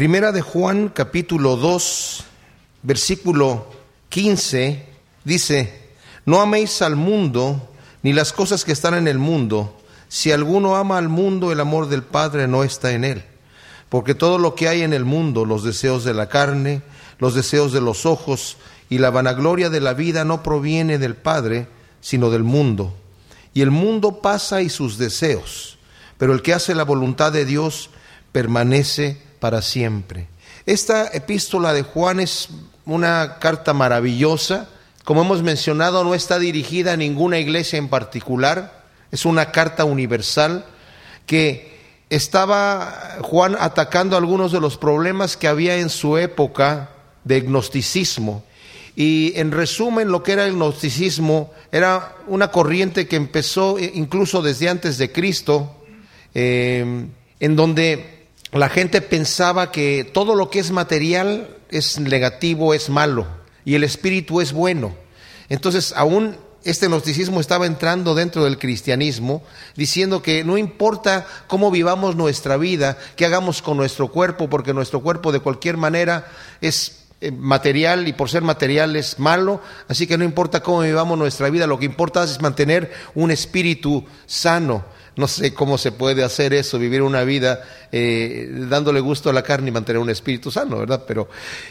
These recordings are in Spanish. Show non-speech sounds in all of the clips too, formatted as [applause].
Primera de Juan capítulo 2, versículo 15, dice, no améis al mundo ni las cosas que están en el mundo. Si alguno ama al mundo, el amor del Padre no está en él. Porque todo lo que hay en el mundo, los deseos de la carne, los deseos de los ojos y la vanagloria de la vida no proviene del Padre, sino del mundo. Y el mundo pasa y sus deseos, pero el que hace la voluntad de Dios permanece para siempre. Esta epístola de Juan es una carta maravillosa. Como hemos mencionado, no está dirigida a ninguna iglesia en particular. Es una carta universal que estaba Juan atacando algunos de los problemas que había en su época de gnosticismo. Y en resumen, lo que era el gnosticismo era una corriente que empezó incluso desde antes de Cristo, eh, en donde la gente pensaba que todo lo que es material es negativo, es malo, y el espíritu es bueno. Entonces, aún este gnosticismo estaba entrando dentro del cristianismo, diciendo que no importa cómo vivamos nuestra vida, qué hagamos con nuestro cuerpo, porque nuestro cuerpo de cualquier manera es eh, material y por ser material es malo, así que no importa cómo vivamos nuestra vida, lo que importa es mantener un espíritu sano. No sé cómo se puede hacer eso, vivir una vida eh, dándole gusto a la carne y mantener un espíritu sano, ¿verdad? Pero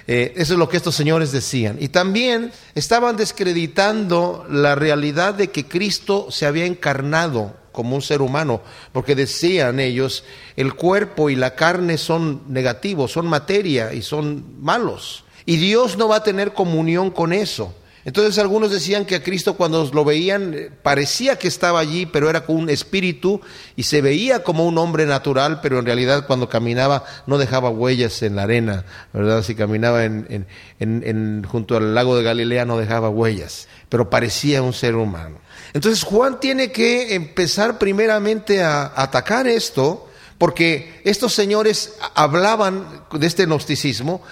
eh, eso es lo que estos señores decían. Y también estaban descreditando la realidad de que Cristo se había encarnado como un ser humano, porque decían ellos, el cuerpo y la carne son negativos, son materia y son malos. Y Dios no va a tener comunión con eso. Entonces algunos decían que a Cristo cuando lo veían eh, parecía que estaba allí, pero era un espíritu y se veía como un hombre natural, pero en realidad cuando caminaba no dejaba huellas en la arena, ¿verdad? Si caminaba en, junto al lago de Galilea no dejaba huellas, pero parecía un ser humano. Entonces Juan tiene que empezar primeramente a atacar esto, porque estos señores hablaban de este gnosticismo,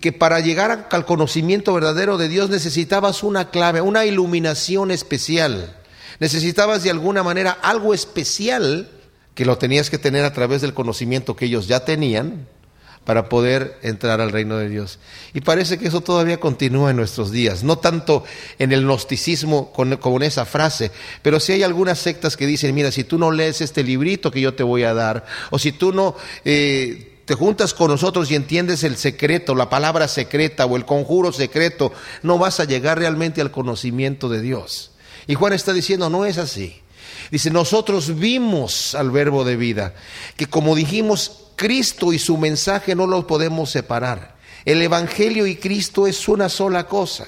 que para llegar al conocimiento verdadero de Dios necesitabas una clave, una iluminación especial. Necesitabas de alguna manera algo especial que lo tenías que tener a través del conocimiento que ellos ya tenían para poder entrar al reino de Dios. Y parece que eso todavía continúa en nuestros días, no tanto en el gnosticismo con, con, esa frase, pero si hay algunas sectas que dicen, mira, si tú no lees este librito que yo te voy a dar, o si tú no... Eh, te juntas con nosotros y entiendes el secreto, la palabra secreta o el conjuro secreto, no vas a llegar realmente al conocimiento de Dios. Y Juan está diciendo, no es así. Dice, nosotros vimos al verbo de vida, que como dijimos, Cristo y su mensaje no los podemos separar. El Evangelio y Cristo es una sola cosa.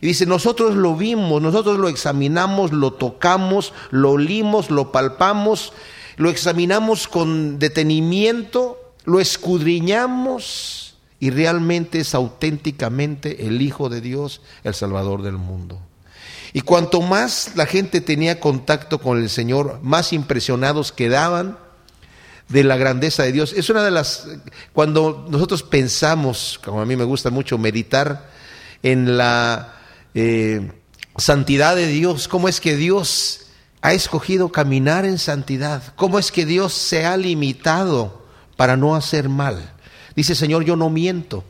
Y dice, nosotros lo vimos, nosotros lo examinamos, lo tocamos, lo olimos, lo palpamos, lo examinamos con detenimiento lo escudriñamos y realmente es auténticamente el Hijo de Dios, el Salvador del mundo. Y cuanto más la gente tenía contacto con el Señor, más impresionados quedaban de la grandeza de Dios. Es una de las, cuando nosotros pensamos, como a mí me gusta mucho meditar, en la eh, santidad de Dios, cómo es que Dios ha escogido caminar en santidad, cómo es que Dios se ha limitado para no hacer mal. Dice, Señor, yo no miento.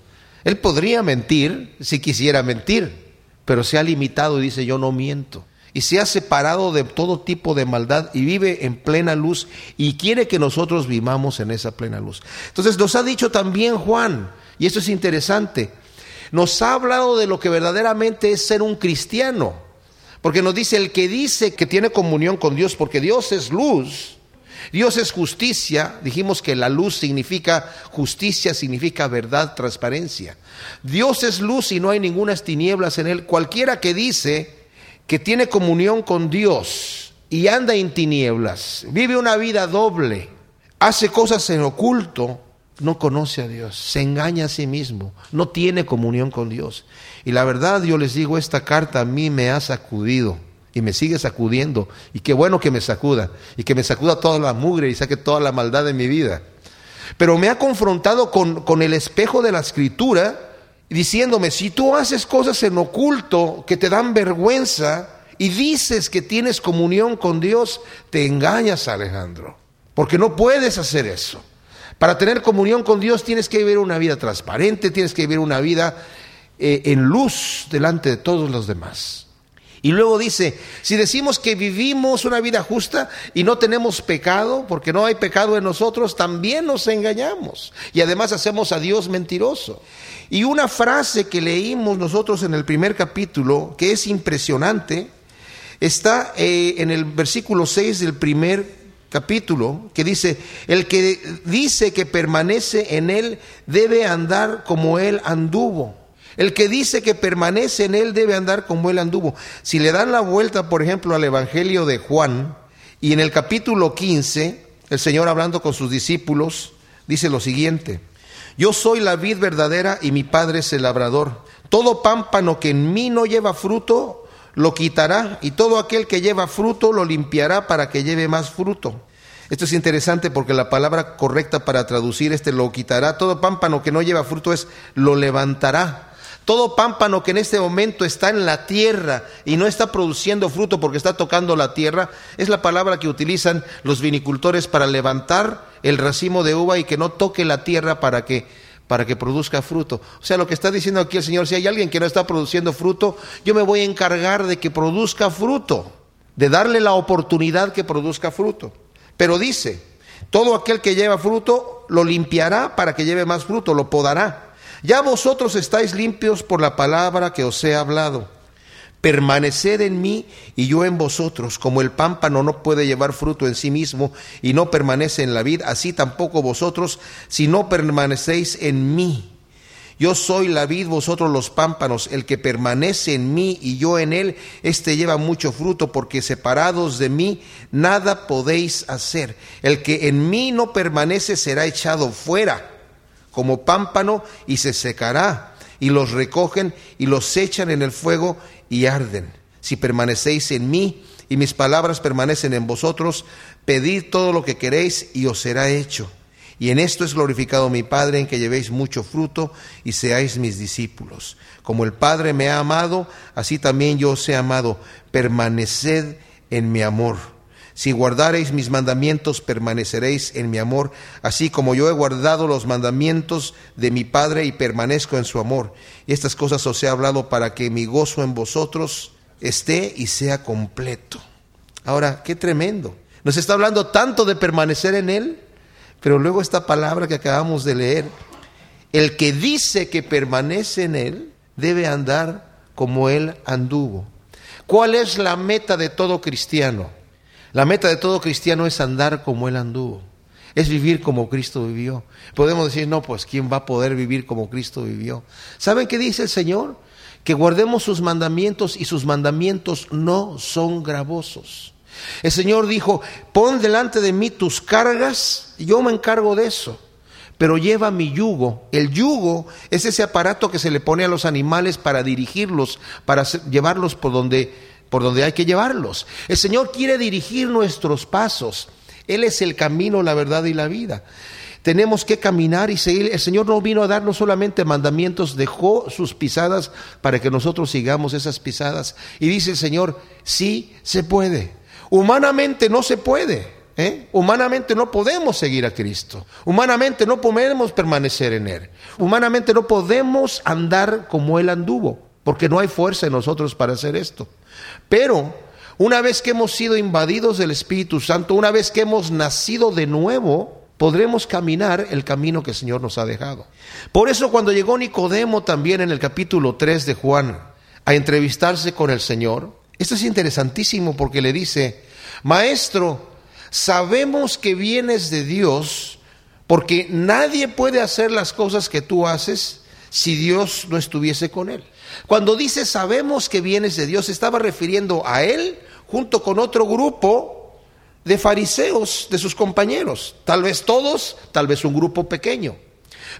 Él podría mentir si quisiera mentir, pero se ha limitado y dice, yo no miento. Y se ha separado de todo tipo de maldad y vive en plena luz y quiere que nosotros vivamos en esa plena luz. Entonces nos ha dicho también Juan, y esto es interesante, nos ha hablado de lo que verdaderamente es ser un cristiano. Porque nos dice, el que dice que tiene comunión con Dios, porque Dios es luz, Dios es justicia, dijimos que la luz significa justicia, significa verdad, transparencia. Dios es luz y no hay ninguna tinieblas en él. Cualquiera que dice que tiene comunión con Dios y anda en tinieblas, vive una vida doble, hace cosas en oculto, no conoce a Dios, se engaña a sí mismo, no tiene comunión con Dios. Y la verdad, yo les digo, esta carta a mí me ha sacudido y me sigue sacudiendo. Y qué bueno que me sacuda. Y que me sacuda toda la mugre y saque toda la maldad de mi vida. Pero me ha confrontado con, con el espejo de la escritura diciéndome, si tú haces cosas en oculto que te dan vergüenza y dices que tienes comunión con Dios, te engañas, Alejandro. Porque no puedes hacer eso. Para tener comunión con Dios tienes que vivir una vida transparente, tienes que vivir una vida eh, en luz delante de todos los demás. Y luego dice, si decimos que vivimos una vida justa y no tenemos pecado, porque no hay pecado en nosotros, también nos engañamos. Y además hacemos a Dios mentiroso. Y una frase que leímos nosotros en el primer capítulo, que es impresionante, está eh, en el versículo 6 del primer capítulo, que dice, el que dice que permanece en él debe andar como él anduvo. El que dice que permanece en él debe andar como él anduvo. Si le dan la vuelta, por ejemplo, al Evangelio de Juan, y en el capítulo 15, el Señor hablando con sus discípulos, dice lo siguiente, yo soy la vid verdadera y mi Padre es el labrador. Todo pámpano que en mí no lleva fruto, lo quitará, y todo aquel que lleva fruto lo limpiará para que lleve más fruto. Esto es interesante porque la palabra correcta para traducir este lo quitará, todo pámpano que no lleva fruto es lo levantará. Todo pámpano que en este momento está en la tierra y no está produciendo fruto porque está tocando la tierra, es la palabra que utilizan los vinicultores para levantar el racimo de uva y que no toque la tierra para que para que produzca fruto. O sea, lo que está diciendo aquí el Señor, si hay alguien que no está produciendo fruto, yo me voy a encargar de que produzca fruto, de darle la oportunidad que produzca fruto. Pero dice, todo aquel que lleva fruto lo limpiará para que lleve más fruto, lo podará ya vosotros estáis limpios por la palabra que os he hablado. Permaneced en mí y yo en vosotros, como el pámpano no puede llevar fruto en sí mismo y no permanece en la vid, así tampoco vosotros si no permanecéis en mí. Yo soy la vid, vosotros los pámpanos, el que permanece en mí y yo en él, éste lleva mucho fruto, porque separados de mí nada podéis hacer. El que en mí no permanece será echado fuera como pámpano y se secará, y los recogen y los echan en el fuego y arden. Si permanecéis en mí y mis palabras permanecen en vosotros, pedid todo lo que queréis y os será hecho. Y en esto es glorificado mi Padre, en que llevéis mucho fruto y seáis mis discípulos. Como el Padre me ha amado, así también yo os he amado. Permaneced en mi amor. Si guardareis mis mandamientos, permaneceréis en mi amor, así como yo he guardado los mandamientos de mi Padre y permanezco en su amor. Y estas cosas os he hablado para que mi gozo en vosotros esté y sea completo. Ahora, qué tremendo. Nos está hablando tanto de permanecer en Él, pero luego esta palabra que acabamos de leer, el que dice que permanece en Él debe andar como Él anduvo. ¿Cuál es la meta de todo cristiano? La meta de todo cristiano es andar como Él anduvo, es vivir como Cristo vivió. Podemos decir, no, pues ¿quién va a poder vivir como Cristo vivió? ¿Saben qué dice el Señor? Que guardemos sus mandamientos y sus mandamientos no son gravosos. El Señor dijo, pon delante de mí tus cargas, yo me encargo de eso pero lleva mi yugo. El yugo es ese aparato que se le pone a los animales para dirigirlos, para llevarlos por donde por donde hay que llevarlos. El Señor quiere dirigir nuestros pasos. Él es el camino, la verdad y la vida. Tenemos que caminar y seguir. El Señor no vino a darnos solamente mandamientos, dejó sus pisadas para que nosotros sigamos esas pisadas. Y dice el Señor, sí se puede. Humanamente no se puede. ¿eh? Humanamente no podemos seguir a Cristo. Humanamente no podemos permanecer en Él. Humanamente no podemos andar como Él anduvo, porque no hay fuerza en nosotros para hacer esto. Pero una vez que hemos sido invadidos del Espíritu Santo, una vez que hemos nacido de nuevo, podremos caminar el camino que el Señor nos ha dejado. Por eso cuando llegó Nicodemo también en el capítulo 3 de Juan a entrevistarse con el Señor, esto es interesantísimo porque le dice, Maestro, sabemos que vienes de Dios porque nadie puede hacer las cosas que tú haces si Dios no estuviese con él. Cuando dice sabemos que vienes de Dios, estaba refiriendo a él junto con otro grupo de fariseos, de sus compañeros. Tal vez todos, tal vez un grupo pequeño.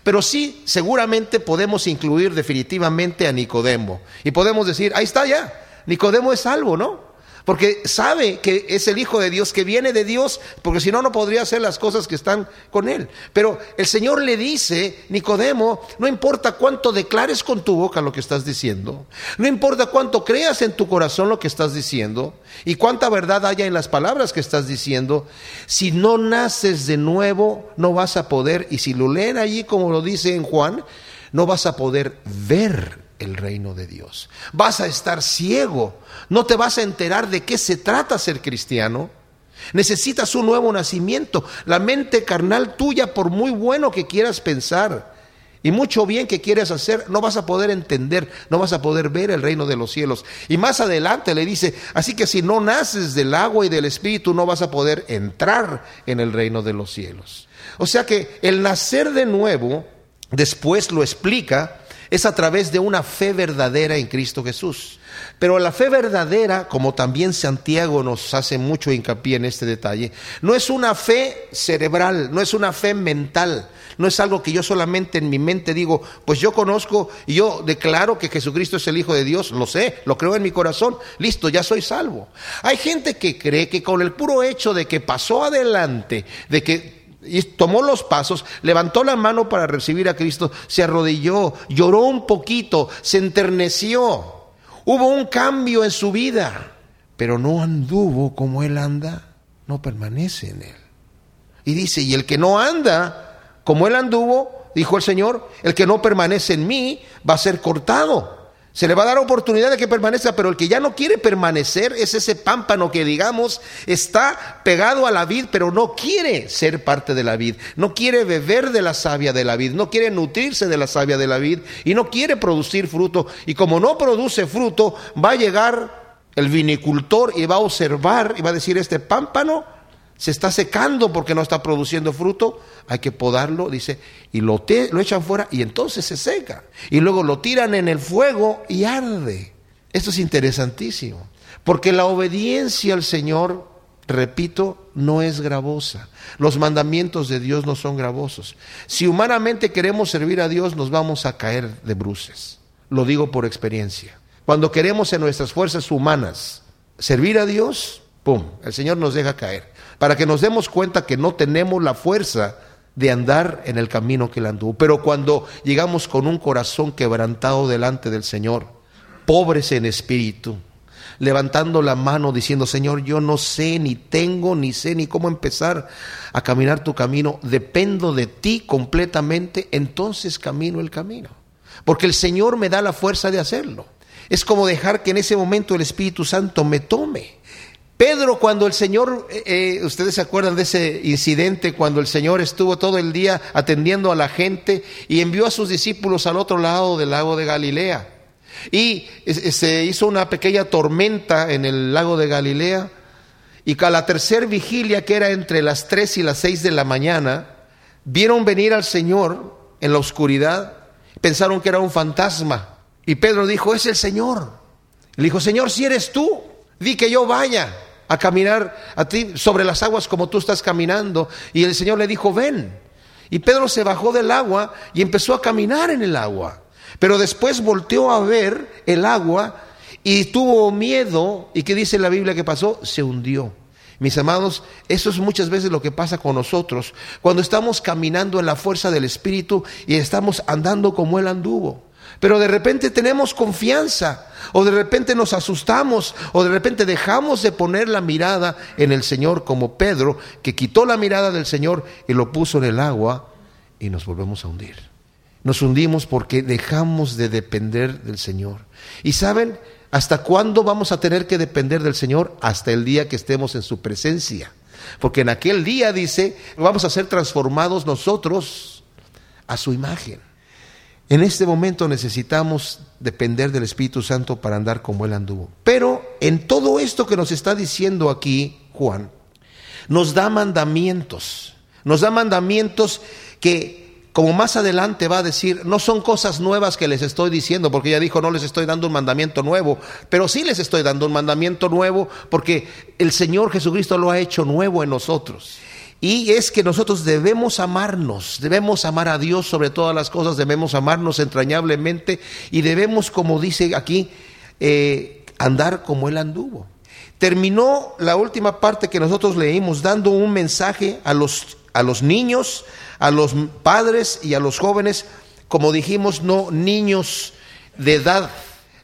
Pero sí, seguramente podemos incluir definitivamente a Nicodemo. Y podemos decir, ahí está ya, Nicodemo es salvo, ¿no? Porque sabe que es el Hijo de Dios, que viene de Dios, porque si no, no podría hacer las cosas que están con él. Pero el Señor le dice, Nicodemo, no importa cuánto declares con tu boca lo que estás diciendo, no importa cuánto creas en tu corazón lo que estás diciendo y cuánta verdad haya en las palabras que estás diciendo, si no naces de nuevo, no vas a poder, y si lo leen allí como lo dice en Juan, no vas a poder ver el reino de Dios. Vas a estar ciego, no te vas a enterar de qué se trata ser cristiano. Necesitas un nuevo nacimiento. La mente carnal tuya, por muy bueno que quieras pensar y mucho bien que quieras hacer, no vas a poder entender, no vas a poder ver el reino de los cielos. Y más adelante le dice, así que si no naces del agua y del espíritu, no vas a poder entrar en el reino de los cielos. O sea que el nacer de nuevo, después lo explica es a través de una fe verdadera en Cristo Jesús. Pero la fe verdadera, como también Santiago nos hace mucho hincapié en este detalle, no es una fe cerebral, no es una fe mental, no es algo que yo solamente en mi mente digo, pues yo conozco y yo declaro que Jesucristo es el Hijo de Dios, lo sé, lo creo en mi corazón, listo, ya soy salvo. Hay gente que cree que con el puro hecho de que pasó adelante, de que y tomó los pasos, levantó la mano para recibir a Cristo, se arrodilló, lloró un poquito, se enterneció. Hubo un cambio en su vida, pero no anduvo como él anda, no permanece en él. Y dice, y el que no anda como él anduvo, dijo el Señor, el que no permanece en mí va a ser cortado. Se le va a dar oportunidad de que permanezca, pero el que ya no quiere permanecer es ese pámpano que, digamos, está pegado a la vid, pero no quiere ser parte de la vid, no quiere beber de la savia de la vid, no quiere nutrirse de la savia de la vid y no quiere producir fruto. Y como no produce fruto, va a llegar el vinicultor y va a observar y va a decir, este pámpano se está secando porque no está produciendo fruto, hay que podarlo, dice, y lo, echan fuera y entonces se seca. Y luego lo tiran en el fuego y arde. Esto es interesantísimo, porque la obediencia al Señor, repito, no es gravosa. Los mandamientos de Dios no son gravosos. Si humanamente queremos servir a Dios, nos vamos a caer de bruces. Lo digo por experiencia. Cuando queremos en nuestras fuerzas humanas servir a Dios, ¡pum!, el Señor nos deja caer para que nos demos cuenta que no tenemos la fuerza de andar en el camino que él anduvo. Pero cuando llegamos con un corazón quebrantado delante del Señor, pobres en espíritu, levantando la mano diciendo, Señor, yo no sé, ni tengo, ni sé, ni cómo empezar a caminar tu camino, dependo de ti completamente, entonces camino el camino. Porque el Señor me da la fuerza de hacerlo. Es como dejar que en ese momento el Espíritu Santo me tome Pedro, cuando el Señor, eh, eh, ustedes se acuerdan de ese incidente, cuando el Señor estuvo todo el día atendiendo a la gente y envió a sus discípulos al otro lado del lago de Galilea. Y se hizo una pequeña tormenta en el lago de Galilea y a la tercera vigilia, que era entre las tres y las seis de la mañana, vieron venir al Señor en la oscuridad, pensaron que era un fantasma. Y Pedro dijo, es el Señor. Le dijo, Señor, si eres tú, di que yo vaya a caminar a ti sobre las aguas como tú estás caminando. Y el Señor le dijo, ven. Y Pedro se bajó del agua y empezó a caminar en el agua. Pero después volteó a ver el agua y tuvo miedo. ¿Y qué dice la Biblia que pasó? Se hundió. Mis amados, eso es muchas veces lo que pasa con nosotros. Cuando estamos caminando en la fuerza del Espíritu y estamos andando como Él anduvo. Pero de repente tenemos confianza, o de repente nos asustamos, o de repente dejamos de poner la mirada en el Señor, como Pedro, que quitó la mirada del Señor y lo puso en el agua, y nos volvemos a hundir. Nos hundimos porque dejamos de depender del Señor. Y saben, ¿hasta cuándo vamos a tener que depender del Señor? Hasta el día que estemos en su presencia. Porque en aquel día, dice, vamos a ser transformados nosotros a su imagen. En este momento necesitamos depender del Espíritu Santo para andar como Él anduvo. Pero en todo esto que nos está diciendo aquí Juan, nos da mandamientos. Nos da mandamientos que, como más adelante va a decir, no son cosas nuevas que les estoy diciendo, porque ya dijo, no les estoy dando un mandamiento nuevo, pero sí les estoy dando un mandamiento nuevo porque el Señor Jesucristo lo ha hecho nuevo en nosotros. Y es que nosotros debemos amarnos, debemos amar a Dios sobre todas las cosas, debemos amarnos entrañablemente y debemos, como dice aquí, eh, andar como Él anduvo. terminó la última parte que nosotros leímos dando un mensaje a los, a los niños, a los padres y a los jóvenes, como dijimos, no niños de edad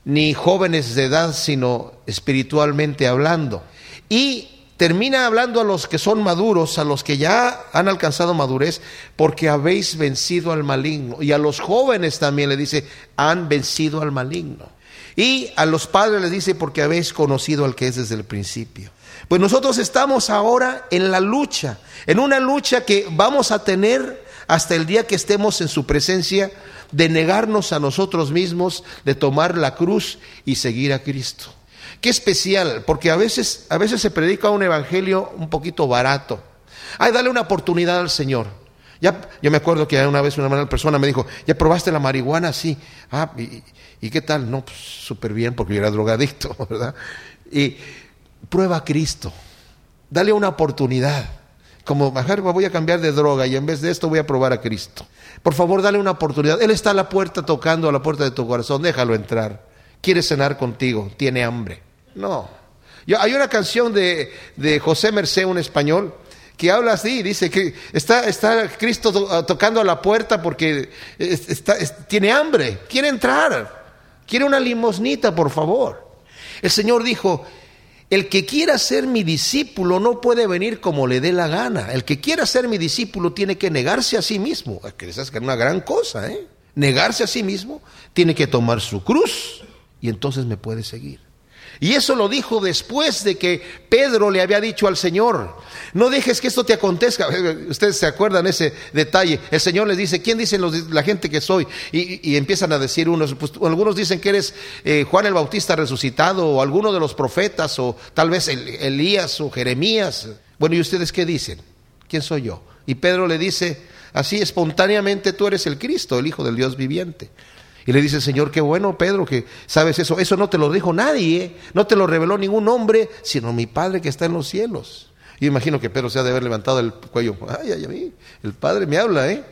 ni jóvenes de edad, sino espiritualmente hablando. Y termina hablando a los que son maduros, a los que ya han alcanzado madurez, porque habéis vencido al maligno. Y a los jóvenes también le dice, han vencido al maligno. Y a los padres les dice, porque habéis conocido al que es desde el principio. Pues nosotros estamos ahora en la lucha, en una lucha que vamos a tener hasta el día que estemos en su presencia, de negarnos a nosotros mismos, de tomar la cruz y seguir a Cristo. Qué especial, porque a veces, a veces se predica un evangelio un poquito barato. Ay, dale una oportunidad al Señor. Ya, yo me acuerdo que una vez una persona me dijo, ¿ya probaste la marihuana? Sí. Ah, ¿y, qué tal? No, pues súper bien, porque yo era drogadicto, [laughs] ¿verdad? Y prueba a Cristo. Dale una oportunidad. Como, voy a cambiar de droga y en vez de esto voy a probar a Cristo. Por favor, dale una oportunidad. Él está a la puerta tocando a la puerta de tu corazón, déjalo entrar. Quiere cenar contigo, tiene hambre. No. Yo, hay una canción de, de José Mercé, un español, que habla así, dice que está, está Cristo tocando a la puerta porque está, tiene hambre, quiere entrar, quiere una limosnita, por favor. El Señor dijo, el que quiera ser mi discípulo no puede venir como le dé la gana. El que quiera ser mi discípulo tiene que negarse a sí mismo. Que es una gran cosa, ¿eh? Negarse a sí mismo, tiene que tomar su cruz y entonces me puede seguir. Y eso lo dijo después de que Pedro le había dicho al Señor, no dejes que esto te acontezca. [laughs] Ustedes se acuerdan ese detalle. El Señor les dice, ¿quién dicen la gente que soy? Y, empiezan a decir unos, pues, algunos dicen que eres eh, Juan el Bautista resucitado o alguno de los profetas o tal vez Elías o Jeremías. Bueno, ¿y ustedes qué dicen? ¿Quién soy yo? Y Pedro le dice, así espontáneamente tú eres el Cristo, el Hijo del Dios viviente. Y le dice Señor, qué bueno, Pedro, que sabes eso. Eso no te lo dijo nadie, no te lo reveló ningún hombre, sino mi Padre que está en los cielos. Y imagino que Pedro se ha de haber levantado el cuello. Ay, ay, ay, el Padre me habla, ¿eh?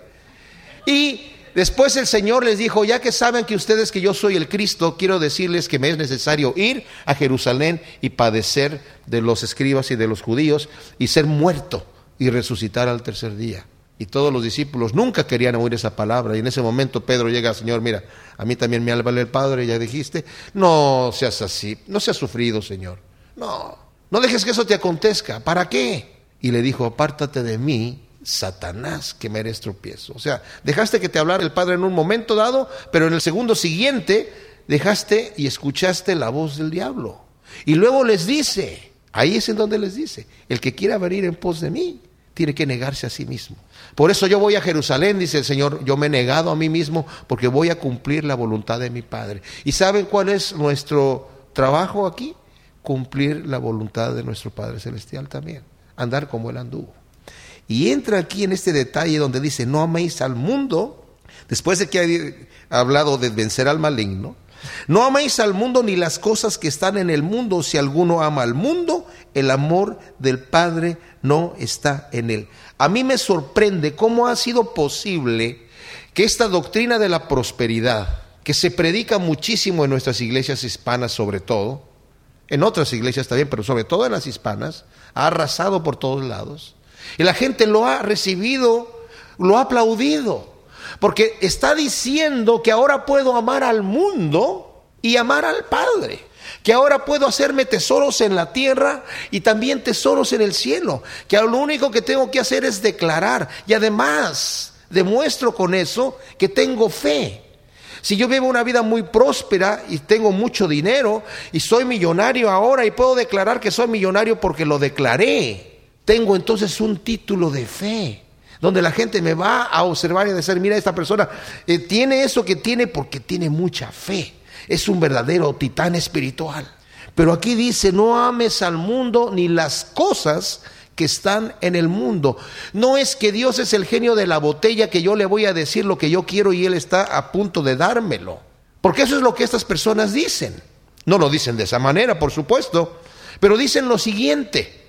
Y después el Señor les dijo, ya que saben que ustedes que yo soy el Cristo, quiero decirles que me es necesario ir a Jerusalén y padecer de los escribas y de los judíos y ser muerto y resucitar al tercer día. Y todos los discípulos nunca querían oír esa palabra. Y en ese momento Pedro llega Señor, mira, a mí también me habla el Padre, ya dijiste, no seas así, no seas sufrido, Señor. No, no dejes que eso te acontezca. ¿Para qué? Y le dijo, apártate de mí, Satanás, que me eres tropiezo. O sea, dejaste que te hablara el Padre en un momento dado, pero en el segundo siguiente dejaste y escuchaste la voz del diablo. Y luego les dice, ahí es en donde les dice, el que quiera venir en pos de mí, tiene que negarse a sí mismo. Por eso yo voy a Jerusalén, dice el Señor, yo me he negado a mí mismo porque voy a cumplir la voluntad de mi Padre. ¿Y saben cuál es nuestro trabajo aquí? Cumplir la voluntad de nuestro Padre Celestial también, andar como Él anduvo. Y entra aquí en este detalle donde dice, no améis al mundo, después de que ha hablado de vencer al maligno, no améis al mundo ni las cosas que están en el mundo. Si alguno ama al mundo, el amor del Padre no está en él. A mí me sorprende cómo ha sido posible que esta doctrina de la prosperidad, que se predica muchísimo en nuestras iglesias hispanas sobre todo, en otras iglesias también, pero sobre todo en las hispanas, ha arrasado por todos lados. Y la gente lo ha recibido, lo ha aplaudido. Porque está diciendo que ahora puedo amar al mundo y amar al Padre. Que ahora puedo hacerme tesoros en la tierra y también tesoros en el cielo. Que lo único que tengo que hacer es declarar. Y además demuestro con eso que tengo fe. Si yo vivo una vida muy próspera y tengo mucho dinero y soy millonario ahora y puedo declarar que soy millonario porque lo declaré, tengo entonces un título de fe donde la gente me va a observar y a decir, mira, esta persona eh, tiene eso que tiene porque tiene mucha fe. Es un verdadero titán espiritual. Pero aquí dice, no ames al mundo ni las cosas que están en el mundo. No es que Dios es el genio de la botella que yo le voy a decir lo que yo quiero y Él está a punto de dármelo. Porque eso es lo que estas personas dicen. No lo dicen de esa manera, por supuesto, pero dicen lo siguiente.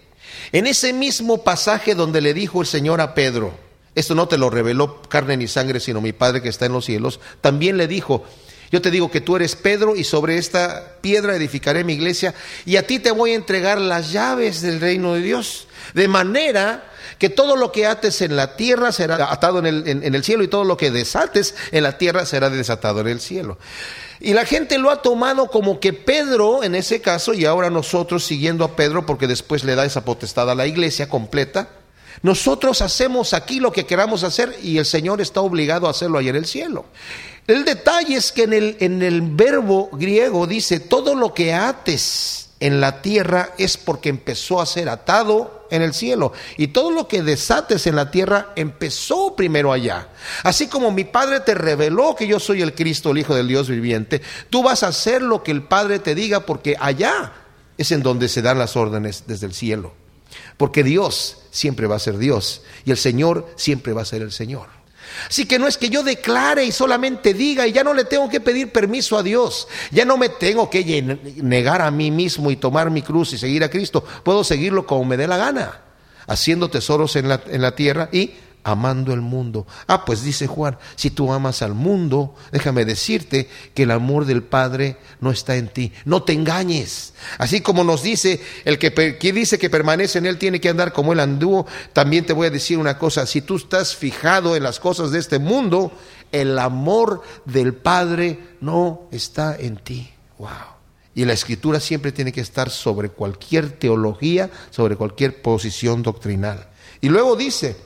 En ese mismo pasaje donde le dijo el Señor a Pedro, esto no te lo reveló carne ni sangre, sino mi Padre que está en los cielos. También le dijo, Yo te digo que tú eres Pedro y sobre esta piedra edificaré mi iglesia y a ti te voy a entregar las llaves del reino de Dios. De manera que todo lo que ates en la tierra será atado en el, en el cielo y todo lo que desates en la tierra será desatado en el cielo. Y la gente lo ha tomado como que Pedro, en ese caso, y ahora nosotros siguiendo a Pedro, porque después le da esa potestad a la iglesia completa, nosotros hacemos aquí lo que queramos hacer y el Señor está obligado a hacerlo ahí en el cielo. El detalle es que en el, en el verbo griego dice, todo lo que ates en la tierra es porque empezó a ser atado en el cielo. Y todo lo que desates en la tierra empezó primero allá. Así como mi Padre te reveló que yo soy el Cristo, el Hijo del Dios viviente, tú vas a hacer lo que el Padre te diga porque allá es en donde se dan las órdenes desde el cielo. Porque Dios siempre va a ser Dios y el Señor siempre va a ser el Señor. Así que no es que yo declare y solamente diga y ya no le tengo que pedir permiso a Dios, ya no me tengo que negar a mí mismo y tomar mi cruz y seguir a Cristo, puedo seguirlo como me dé la gana, haciendo tesoros en la, en la tierra y amando el mundo. Ah, pues dice Juan, si tú amas al mundo, déjame decirte que el amor del Padre no está en ti. No te engañes. Así como nos dice, el que, dice que permanece en él tiene que andar como él anduvo, también te voy a decir una cosa, si tú estás fijado en las cosas de este mundo, el amor del Padre no está en ti. Wow. Y la escritura siempre tiene que estar sobre cualquier teología, sobre cualquier posición doctrinal. Y luego dice,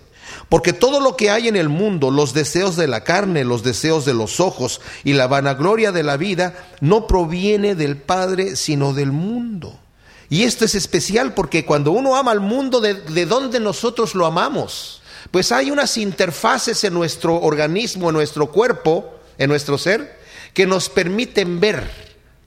porque todo lo que hay en el mundo, los deseos de la carne, los deseos de los ojos y la vanagloria de la vida, no proviene del Padre, sino del mundo. Y esto es especial porque cuando uno ama al mundo, ¿de, de dónde nosotros lo amamos? Pues hay unas interfaces en nuestro organismo, en nuestro cuerpo, en nuestro ser, que nos permiten ver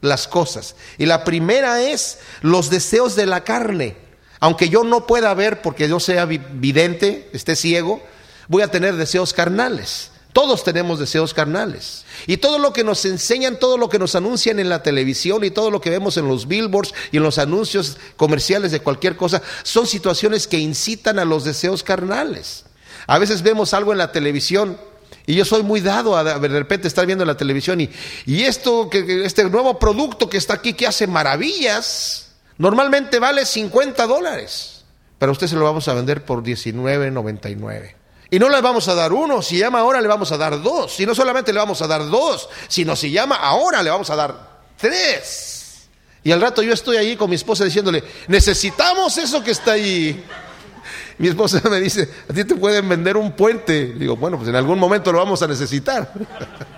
las cosas. Y la primera es los deseos de la carne. Aunque yo no pueda ver porque yo sea vidente, esté ciego, voy a tener deseos carnales. Todos tenemos deseos carnales. Y todo lo que nos enseñan, todo lo que nos anuncian en la televisión y todo lo que vemos en los billboards y en los anuncios comerciales de cualquier cosa, son situaciones que incitan a los deseos carnales. A veces vemos algo en la televisión y yo soy muy dado a de repente estar viendo la televisión y, y esto, que, este nuevo producto que está aquí que hace maravillas, Normalmente vale 50 dólares, pero a usted se lo vamos a vender por 19.99. Y no le vamos a dar uno, si llama ahora le vamos a dar dos. Y no solamente le vamos a dar dos, sino si llama ahora le vamos a dar tres. Y al rato yo estoy ahí con mi esposa diciéndole, necesitamos eso que está ahí. [laughs] Mi esposa me dice, a ti te pueden vender un puente. Digo, bueno, pues en algún momento lo vamos a necesitar. [laughs]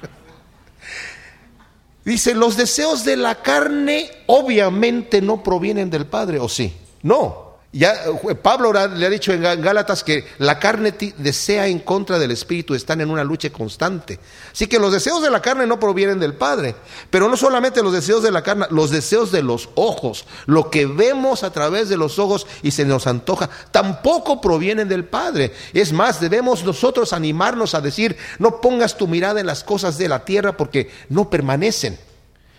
Dice, los deseos de la carne obviamente no provienen del Padre, ¿o sí? No. Ya eh, Pablo le ha dicho en Gálatas que la carne desea en contra del espíritu, están en una lucha constante. Así que los deseos de la carne no provienen del Padre, pero no solamente los deseos de la carne, los deseos de los ojos, lo que vemos a través de los ojos y se nos antoja, tampoco provienen del Padre. Es más, debemos nosotros animarnos a decir, no pongas tu mirada en las cosas de la tierra porque no permanecen.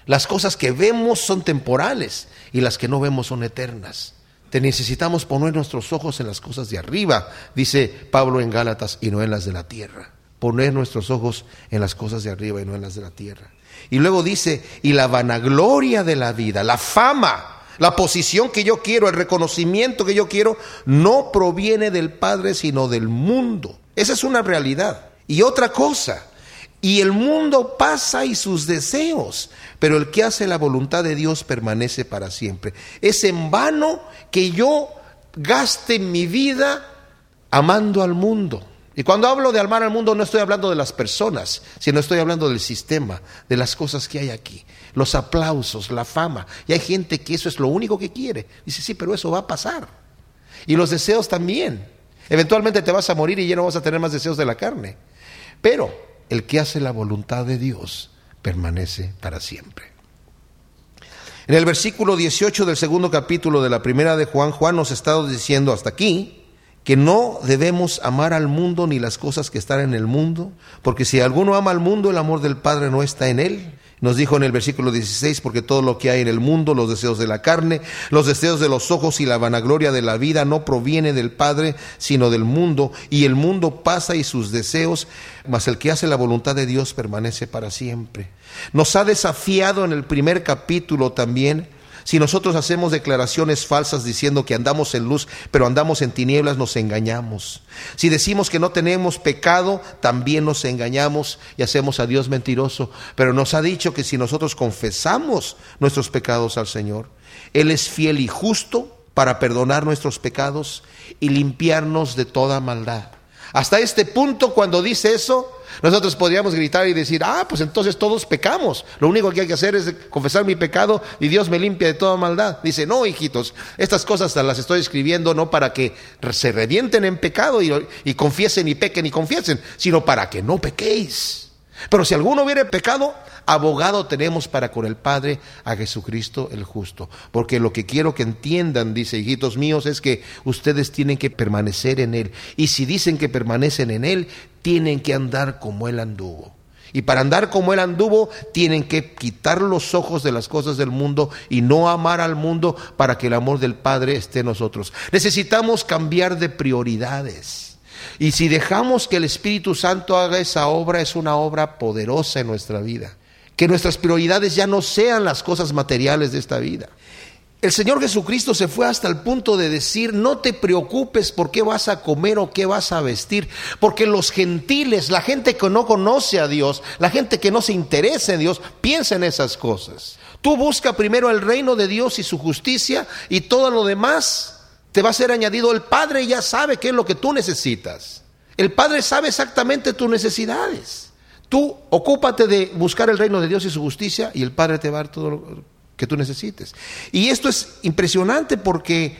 Las cosas que vemos son temporales y las que no vemos son eternas. Necesitamos poner nuestros ojos en las cosas de arriba, dice Pablo en Gálatas, y no en las de la tierra. Poner nuestros ojos en las cosas de arriba y no en las de la tierra. Y luego dice, y la vanagloria de la vida, la fama, la posición que yo quiero, el reconocimiento que yo quiero, no proviene del Padre, sino del mundo. Esa es una realidad. Y otra cosa, y el mundo pasa y sus deseos, pero el que hace la voluntad de Dios permanece para siempre. Es en vano que yo gaste mi vida amando al mundo. Y cuando hablo de amar al mundo no estoy hablando de las personas, sino estoy hablando del sistema, de las cosas que hay aquí, los aplausos, la fama. Y hay gente que eso es lo único que quiere. Dice, sí, pero eso va a pasar. Y los deseos también. Eventualmente te vas a morir y ya no vas a tener más deseos de la carne. Pero el que hace la voluntad de Dios permanece para siempre. En el versículo 18 del segundo capítulo de la primera de Juan, Juan nos está diciendo hasta aquí que no debemos amar al mundo ni las cosas que están en el mundo, porque si alguno ama al mundo, el amor del Padre no está en él. Nos dijo en el versículo 16, porque todo lo que hay en el mundo, los deseos de la carne, los deseos de los ojos y la vanagloria de la vida no proviene del Padre, sino del mundo, y el mundo pasa y sus deseos, mas el que hace la voluntad de Dios permanece para siempre. Nos ha desafiado en el primer capítulo también si nosotros hacemos declaraciones falsas diciendo que andamos en luz, pero andamos en tinieblas, nos engañamos. Si decimos que no tenemos pecado, también nos engañamos y hacemos a Dios mentiroso. Pero nos ha dicho que si nosotros confesamos nuestros pecados al Señor, Él es fiel y justo para perdonar nuestros pecados y limpiarnos de toda maldad. Hasta este punto, cuando dice eso, nosotros podríamos gritar y decir, ah, pues entonces todos pecamos. Lo único que hay que hacer es confesar mi pecado y Dios me limpia de toda maldad. Dice, no, hijitos, estas cosas las estoy escribiendo no para que se revienten en pecado y, y confiesen y pequen y confiesen, sino para que no pequéis. Pero si alguno hubiere pecado, abogado tenemos para con el Padre a Jesucristo el justo. Porque lo que quiero que entiendan, dice, hijitos míos, es que ustedes tienen que permanecer en Él. Y si dicen que permanecen en Él, tienen que andar como Él anduvo. Y para andar como Él anduvo, tienen que quitar los ojos de las cosas del mundo y no amar al mundo para que el amor del Padre esté en nosotros. Necesitamos cambiar de prioridades. Y si dejamos que el Espíritu Santo haga esa obra, es una obra poderosa en nuestra vida. Que nuestras prioridades ya no sean las cosas materiales de esta vida. El Señor Jesucristo se fue hasta el punto de decir, no te preocupes por qué vas a comer o qué vas a vestir, porque los gentiles, la gente que no conoce a Dios, la gente que no se interesa en Dios, piensa en esas cosas. Tú busca primero el reino de Dios y su justicia y todo lo demás te va a ser añadido. El Padre ya sabe qué es lo que tú necesitas. El Padre sabe exactamente tus necesidades. Tú ocúpate de buscar el reino de Dios y su justicia y el Padre te va a dar todo lo que tú necesites. Y esto es impresionante porque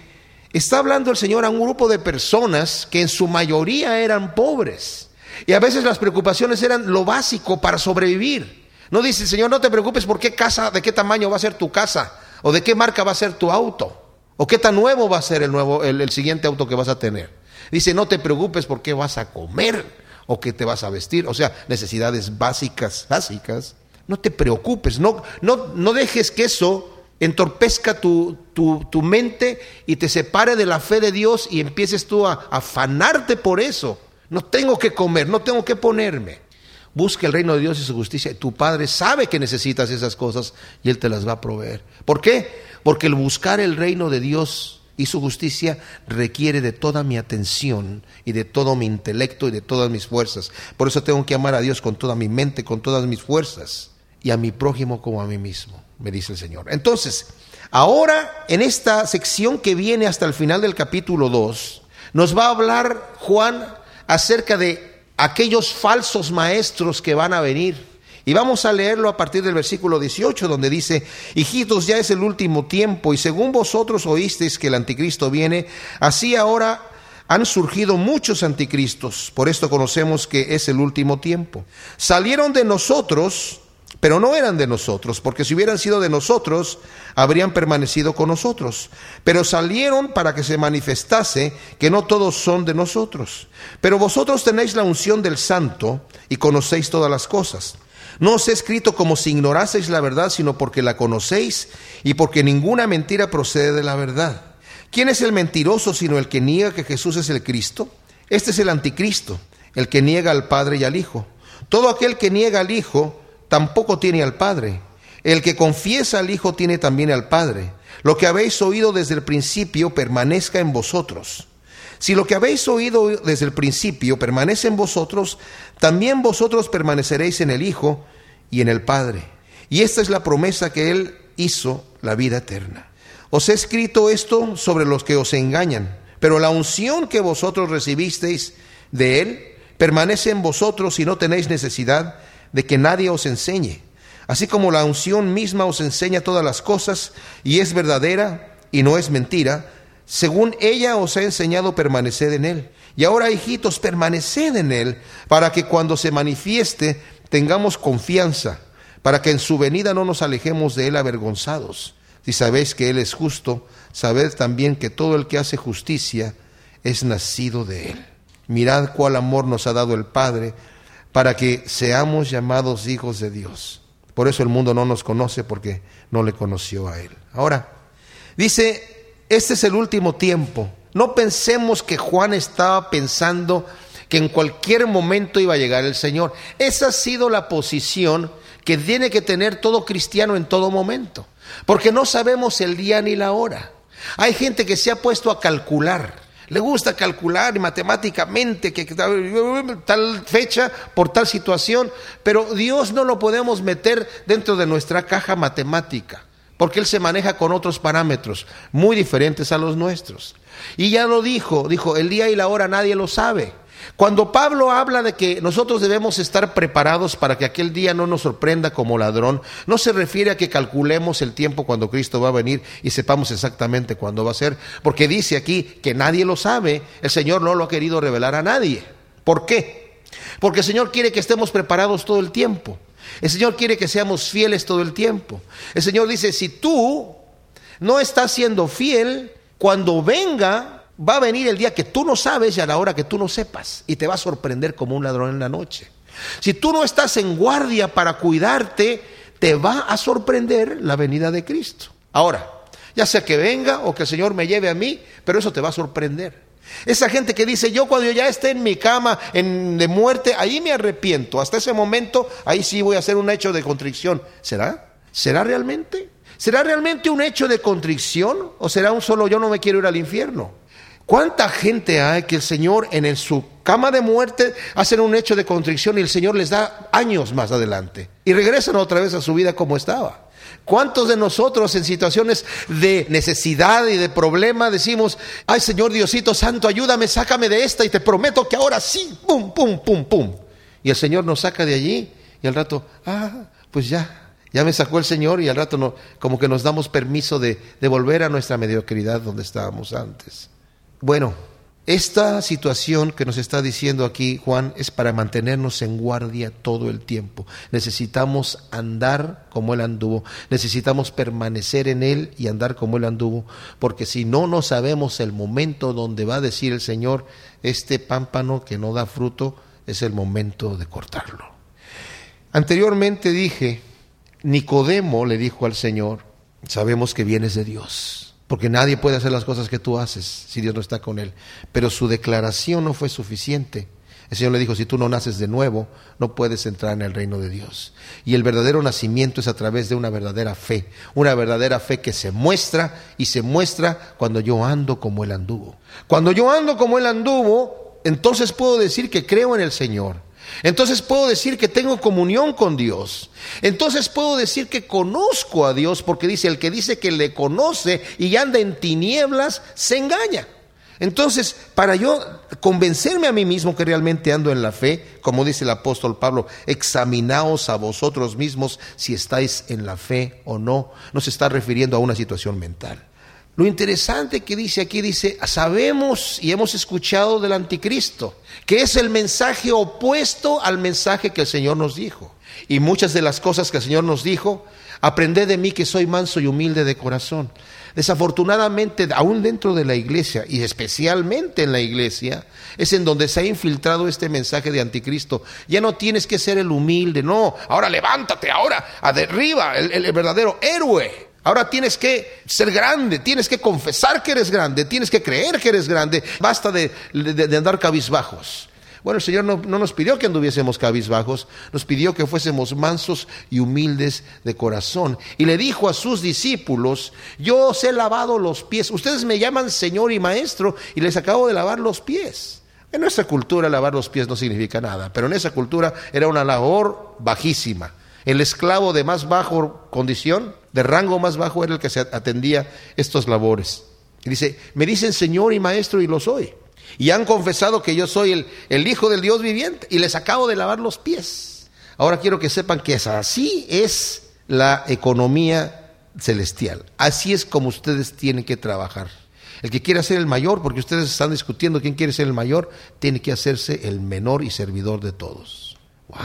está hablando el Señor a un grupo de personas que en su mayoría eran pobres. Y a veces las preocupaciones eran lo básico para sobrevivir. No dice el Señor, no te preocupes por qué casa, de qué tamaño va a ser tu casa o de qué marca va a ser tu auto. ¿O qué tan nuevo va a ser el, nuevo, el, siguiente auto que vas a tener? Dice, no te preocupes por qué vas a comer o qué te vas a vestir. O sea, necesidades básicas, básicas. No te preocupes, no, no, no dejes que eso entorpezca tu, tu, mente y te separe de la fe de Dios y empieces tú a afanarte por eso. No tengo que comer, no tengo que ponerme. Busca el reino de Dios y su justicia. Tu Padre sabe que necesitas esas cosas y Él te las va a proveer. ¿Por qué? Porque el buscar el reino de Dios y su justicia requiere de toda mi atención y de todo mi intelecto y de todas mis fuerzas. Por eso tengo que amar a Dios con toda mi mente, con todas mis fuerzas y a mi prójimo como a mí mismo, me dice el Señor. Entonces, ahora en esta sección que viene hasta el final del capítulo 2, nos va a hablar Juan acerca de aquellos falsos maestros que van a venir y vamos a leerlo a partir del versículo 18, donde dice, hijitos, ya es el último tiempo, y según vosotros oísteis que el anticristo viene, así ahora han surgido muchos anticristos, por esto conocemos que es el último tiempo. Salieron de nosotros, pero no eran de nosotros, porque si hubieran sido de nosotros, habrían permanecido con nosotros. Pero salieron para que se manifestase que no todos son de nosotros. Pero vosotros tenéis la unción del santo y conocéis todas las cosas. No os he escrito como si ignoraseis la verdad, sino porque la conocéis y porque ninguna mentira procede de la verdad. ¿Quién es el mentiroso sino el que niega que Jesús es el Cristo? Este es el anticristo, el que niega al Padre y al Hijo. Todo aquel que niega al Hijo tampoco tiene al Padre. El que confiesa al Hijo tiene también al Padre. Lo que habéis oído desde el principio permanezca en vosotros. Si lo que habéis oído desde el principio permanece en vosotros, también vosotros permaneceréis en el Hijo y en el Padre. Y esta es la promesa que Él hizo, la vida eterna. Os he escrito esto sobre los que os engañan, pero la unción que vosotros recibisteis de Él permanece en vosotros y no tenéis necesidad de que nadie os enseñe. Así como la unción misma os enseña todas las cosas y es verdadera y no es mentira, según ella os ha enseñado permanecer en Él. Y ahora, hijitos, permaneced en Él, para que cuando se manifieste tengamos confianza, para que en su venida no nos alejemos de Él avergonzados. Si sabéis que Él es justo, sabed también que todo el que hace justicia es nacido de Él. Mirad cuál amor nos ha dado el Padre, para que seamos llamados hijos de Dios. Por eso el mundo no nos conoce porque no le conoció a Él. Ahora, dice, este es el último tiempo. No pensemos que Juan estaba pensando que en cualquier momento iba a llegar el Señor. Esa ha sido la posición que tiene que tener todo cristiano en todo momento, porque no sabemos el día ni la hora. Hay gente que se ha puesto a calcular le gusta calcular matemáticamente que tal fecha por tal situación, pero Dios no lo podemos meter dentro de nuestra caja matemática, porque Él se maneja con otros parámetros muy diferentes a los nuestros. Y ya lo dijo, dijo, el día y la hora nadie lo sabe. Cuando Pablo habla de que nosotros debemos estar preparados para que aquel día no nos sorprenda como ladrón, no se refiere a que calculemos el tiempo cuando Cristo va a venir y sepamos exactamente cuándo va a ser, porque dice aquí que nadie lo sabe, el Señor no lo ha querido revelar a nadie. ¿Por qué? Porque el Señor quiere que estemos preparados todo el tiempo. El Señor quiere que seamos fieles todo el tiempo. El Señor dice, si tú no estás siendo fiel, cuando venga va a venir el día que tú no sabes y a la hora que tú no sepas y te va a sorprender como un ladrón en la noche. Si tú no estás en guardia para cuidarte, te va a sorprender la venida de Cristo. Ahora, ya sea que venga o que el Señor me lleve a mí, pero eso te va a sorprender. Esa gente que dice, yo cuando yo ya esté en mi cama en, de muerte, ahí me arrepiento. Hasta ese momento, ahí sí voy a hacer un hecho de contrición. ¿Será? ¿Será realmente? ¿Será realmente un hecho de contrición? ¿O será un solo yo no me quiero ir al infierno? ¿Cuánta gente hay que el Señor en su cama de muerte hacen un hecho de contrición y el Señor les da años más adelante y regresan otra vez a su vida como estaba? ¿Cuántos de nosotros en situaciones de necesidad y de problema decimos, ay Señor Diosito Santo, ayúdame, sácame de esta y te prometo que ahora sí, pum, pum, pum, pum? Y el Señor nos saca de allí y al rato, ah, pues ya, ya me sacó el Señor y al rato no, como que nos damos permiso de, de volver a nuestra mediocridad donde estábamos antes. Bueno, esta situación que nos está diciendo aquí Juan es para mantenernos en guardia todo el tiempo. Necesitamos andar como Él anduvo, necesitamos permanecer en Él y andar como Él anduvo, porque si no, no sabemos el momento donde va a decir el Señor, este pámpano que no da fruto es el momento de cortarlo. Anteriormente dije, Nicodemo le dijo al Señor, sabemos que vienes de Dios porque nadie puede hacer las cosas que tú haces si Dios no está con él. Pero su declaración no fue suficiente. El Señor le dijo, si tú no naces de nuevo, no puedes entrar en el reino de Dios. Y el verdadero nacimiento es a través de una verdadera fe, una verdadera fe que se muestra y se muestra cuando yo ando como Él anduvo. Cuando yo ando como Él anduvo, entonces puedo decir que creo en el Señor. Entonces puedo decir que tengo comunión con Dios. Entonces puedo decir que conozco a Dios porque dice, el que dice que le conoce y anda en tinieblas, se engaña. Entonces, para yo convencerme a mí mismo que realmente ando en la fe, como dice el apóstol Pablo, examinaos a vosotros mismos si estáis en la fe o no, no se está refiriendo a una situación mental. Lo interesante que dice aquí, dice, sabemos y hemos escuchado del anticristo, que es el mensaje opuesto al mensaje que el Señor nos dijo. Y muchas de las cosas que el Señor nos dijo, aprended de mí que soy manso y humilde de corazón. Desafortunadamente, aún dentro de la iglesia, y especialmente en la iglesia, es en donde se ha infiltrado este mensaje de anticristo. Ya no tienes que ser el humilde, no, ahora levántate, ahora a derriba, el verdadero héroe. Ahora tienes que ser grande, tienes que confesar que eres grande, tienes que creer que eres grande. Basta de, andar cabizbajos. Bueno, el Señor no, no, nos pidió que anduviésemos cabizbajos, nos pidió que fuésemos mansos y humildes de corazón. Y le dijo a sus discípulos, yo os he lavado los pies, ustedes me llaman Señor y Maestro y les acabo de lavar los pies. En nuestra cultura lavar los pies no significa nada, pero en esa cultura era una labor bajísima. El esclavo de más bajo condición, de rango más bajo, era el que se atendía estos labores. Y dice, me dicen Señor y Maestro y lo soy. Y han confesado que yo soy el, Hijo del Dios viviente y les acabo de lavar los pies. Ahora quiero que sepan que así es la economía celestial. Así es como ustedes tienen que trabajar. El que quiera ser el mayor, porque ustedes están discutiendo quién quiere ser el mayor, tiene que hacerse el menor y servidor de todos. Wow.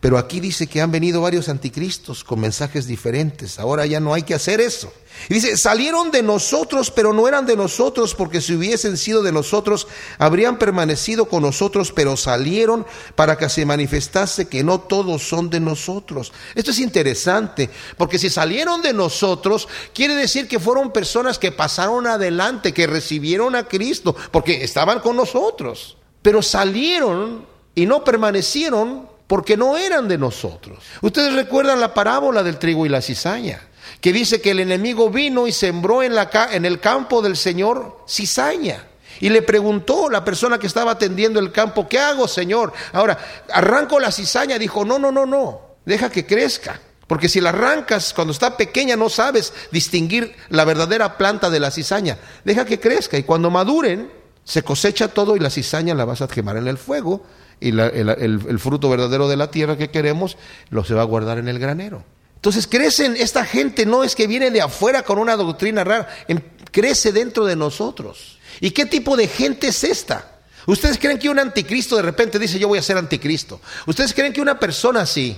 Pero aquí dice que han venido varios anticristos con mensajes diferentes. Ahora ya no hay que hacer eso. Y dice, salieron de nosotros, pero no eran de nosotros, porque si hubiesen sido de nosotros, habrían permanecido con nosotros, pero salieron para que se manifestase que no todos son de nosotros. Esto es interesante, porque si salieron de nosotros, quiere decir que fueron personas que pasaron adelante, que recibieron a Cristo, porque estaban con nosotros. Pero salieron y no permanecieron porque no eran de nosotros. Ustedes recuerdan la parábola del trigo y la cizaña, que dice que el enemigo vino y sembró en, el campo del Señor cizaña. Y le preguntó la persona que estaba atendiendo el campo, ¿qué hago, Señor? Ahora, arranco la cizaña. Dijo, no, no, no, no, deja que crezca. Porque si la arrancas cuando está pequeña no sabes distinguir la verdadera planta de la cizaña. Deja que crezca y cuando maduren se cosecha todo y la cizaña la vas a quemar en el fuego y el, fruto verdadero de la tierra que queremos lo se va a guardar en el granero. Entonces crecen, esta gente no es que viene de afuera con una doctrina rara, em, crece dentro de nosotros. ¿Y qué tipo de gente es esta? ¿Ustedes creen que un anticristo de repente dice yo voy a ser anticristo? ¿Ustedes creen que una persona así,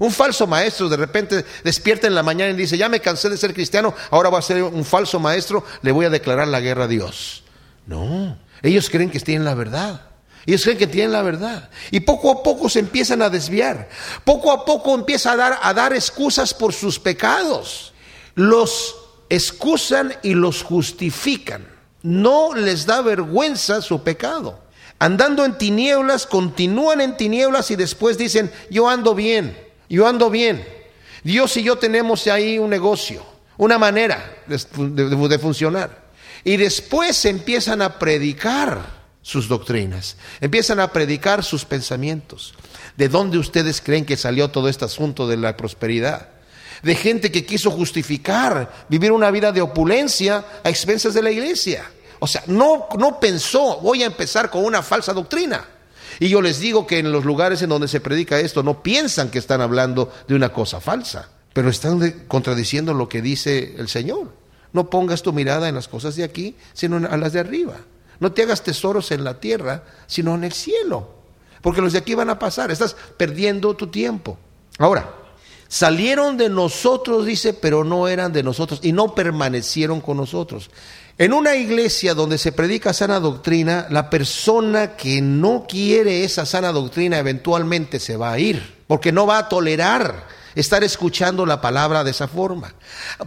un falso maestro de repente despierta en la mañana y dice ya me cansé de ser cristiano, ahora voy a ser un falso maestro, le voy a declarar la guerra a Dios? No, ellos creen que tienen la verdad. Ellos creen que tienen la verdad. Y poco a poco se empiezan a desviar. Poco a poco empieza a dar, a dar excusas por sus pecados. Los excusan y los justifican. No les da vergüenza su pecado. Andando en tinieblas, continúan en tinieblas y después dicen, yo ando bien, yo ando bien. Dios y yo tenemos ahí un negocio, una manera de, de funcionar. Y después empiezan a predicar sus doctrinas, empiezan a predicar sus pensamientos. ¿De dónde ustedes creen que salió todo este asunto de la prosperidad? De gente que quiso justificar vivir una vida de opulencia a expensas de la iglesia. O sea, no, no pensó, voy a empezar con una falsa doctrina. Y yo les digo que en los lugares en donde se predica esto no piensan que están hablando de una cosa falsa, pero están contradiciendo lo que dice el Señor. No pongas tu mirada en las cosas de aquí, sino en las de arriba. No te hagas tesoros en la tierra, sino en el cielo. Porque los de aquí van a pasar. Estás perdiendo tu tiempo. Ahora, salieron de nosotros, dice, pero no eran de nosotros y no permanecieron con nosotros. En una iglesia donde se predica sana doctrina, la persona que no quiere esa sana doctrina eventualmente se va a ir, porque no va a tolerar estar escuchando la palabra de esa forma.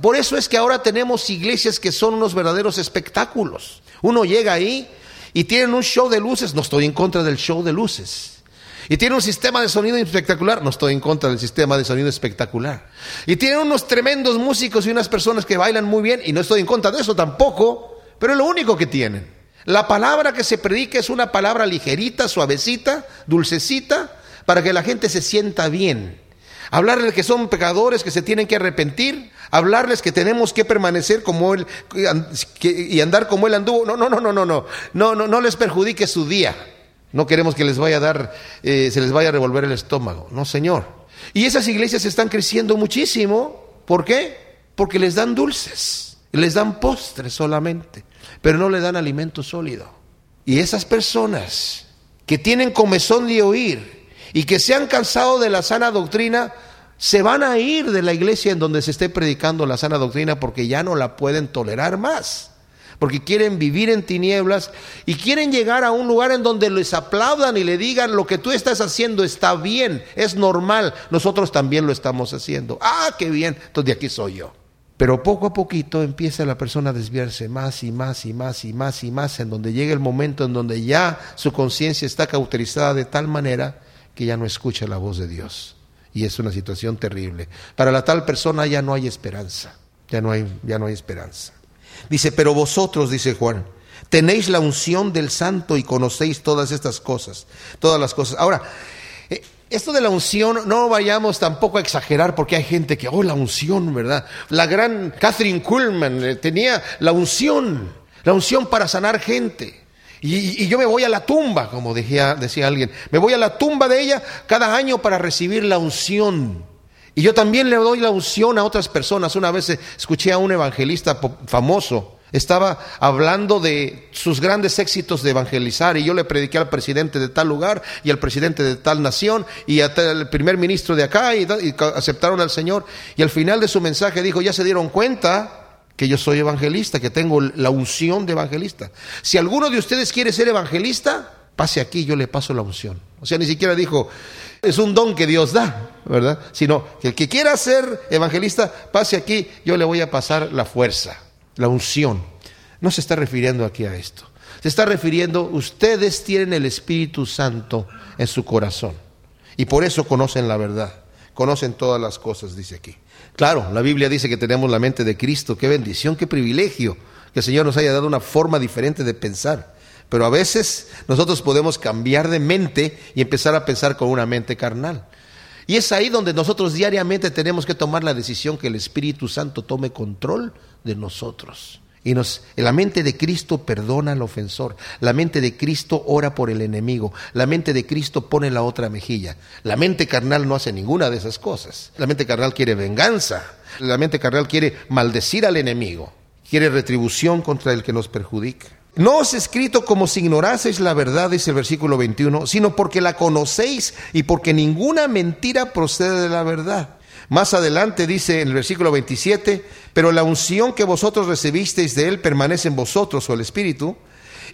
Por eso es que ahora tenemos iglesias que son unos verdaderos espectáculos. Uno llega ahí y tienen un show de luces, no estoy en contra del show de luces. Y tienen un sistema de sonido espectacular, no estoy en contra del sistema de sonido espectacular. Y tienen unos tremendos músicos y unas personas que bailan muy bien, y no estoy en contra de eso tampoco, pero es lo único que tienen. La palabra que se predica es una palabra ligerita, suavecita, dulcecita, para que la gente se sienta bien hablarles que son pecadores, que se tienen que arrepentir, hablarles que tenemos que permanecer como él y andar como él anduvo. No, no, no, no, no, no, no, no, no les perjudique su día. No queremos que les vaya a dar, eh, se les vaya a revolver el estómago. No, Señor. Y esas iglesias están creciendo muchísimo. ¿Por qué? Porque les dan dulces, les dan postres solamente, pero no le dan alimento sólido. Y esas personas que tienen comezón de oír y que se han cansado de la sana doctrina, se van a ir de la iglesia en donde se esté predicando la sana doctrina porque ya no la pueden tolerar más. Porque quieren vivir en tinieblas y quieren llegar a un lugar en donde les aplaudan y le digan lo que tú estás haciendo está bien, es normal, nosotros también lo estamos haciendo. Ah, qué bien, entonces aquí soy yo. Pero poco a poquito empieza la persona a desviarse más y más y más y más y más, en donde llega el momento en donde ya su conciencia está cauterizada de tal manera que ya no escucha la voz de Dios. Y es una situación terrible. Para la tal persona ya no hay esperanza. Ya no hay, ya no hay esperanza. Dice, pero vosotros, dice Juan, tenéis la unción del santo y conocéis todas estas cosas. Todas las cosas. Ahora, eh, esto de la unción, no vayamos tampoco a exagerar porque hay gente que, oh, la unción, ¿verdad? La gran Catherine Kuhlman eh, tenía la unción, la unción para sanar gente. Y, yo me voy a la tumba, como decía, decía alguien, me voy a la tumba de ella cada año para recibir la unción. Y yo también le doy la unción a otras personas. Una vez escuché a un evangelista famoso Estaba hablando de sus grandes éxitos de evangelizar y yo le prediqué al presidente de tal lugar y al presidente de tal nación y al primer ministro de acá y, y aceptaron al Señor. Y al final de su mensaje dijo, ya se dieron cuenta que yo soy evangelista, que tengo la unción de evangelista. Si alguno de ustedes quiere ser evangelista, pase aquí, yo le paso la unción. O sea, ni siquiera dijo, es un don que Dios da, ¿verdad? Sino que el que quiera ser evangelista, pase aquí, yo le voy a pasar la fuerza la unción. No se está refiriendo aquí a esto. Se está refiriendo, ustedes tienen el Espíritu Santo en su corazón. Y por eso conocen la verdad. Conocen todas las cosas, dice aquí. Claro, la Biblia dice que tenemos la mente de Cristo. Qué bendición, qué privilegio que el Señor nos haya dado una forma diferente de pensar. Pero a veces nosotros podemos cambiar de mente y empezar a pensar con una mente carnal. Y es ahí donde nosotros diariamente tenemos que tomar la decisión que el Espíritu Santo tome control de nosotros. Y nos, la mente de Cristo perdona al ofensor. La mente de Cristo ora por el enemigo. La mente de Cristo pone la otra mejilla. La mente carnal no hace ninguna de esas cosas. La mente carnal quiere venganza. La mente carnal quiere maldecir al enemigo. Quiere retribución contra el que nos perjudica. No os he escrito como si ignoraseis la verdad, dice el versículo 21, sino porque la conocéis y porque ninguna mentira procede de la verdad. Más adelante dice en el versículo 27, pero la unción que vosotros recibisteis de él permanece en vosotros o el Espíritu,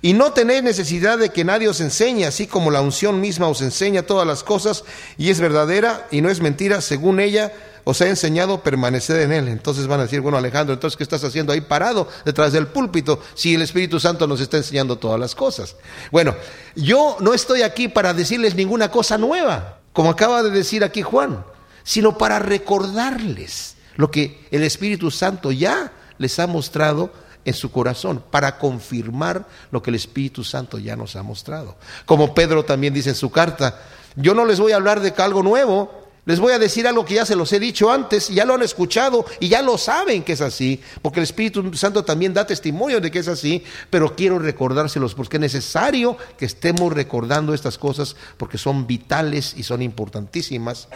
y no tenéis necesidad de que nadie os enseñe, así como la unción misma os enseña todas las cosas, y es verdadera y no es mentira, según ella os ha enseñado, permanecer en él. Entonces van a decir, bueno Alejandro, entonces ¿qué estás haciendo ahí parado detrás del púlpito si el Espíritu Santo nos está enseñando todas las cosas? Bueno, yo no estoy aquí para decirles ninguna cosa nueva, como acaba de decir aquí Juan, sino para recordarles lo que el Espíritu Santo ya les ha mostrado en su corazón para confirmar lo que el Espíritu Santo ya nos ha mostrado. Como Pedro también dice en su carta, yo no les voy a hablar de algo nuevo, les voy a decir algo que ya se los he dicho antes, ya lo han escuchado y ya lo saben que es así, porque el Espíritu Santo también da testimonio de que es así, pero quiero recordárselos porque es necesario que estemos recordando estas cosas porque son vitales y son importantísimas,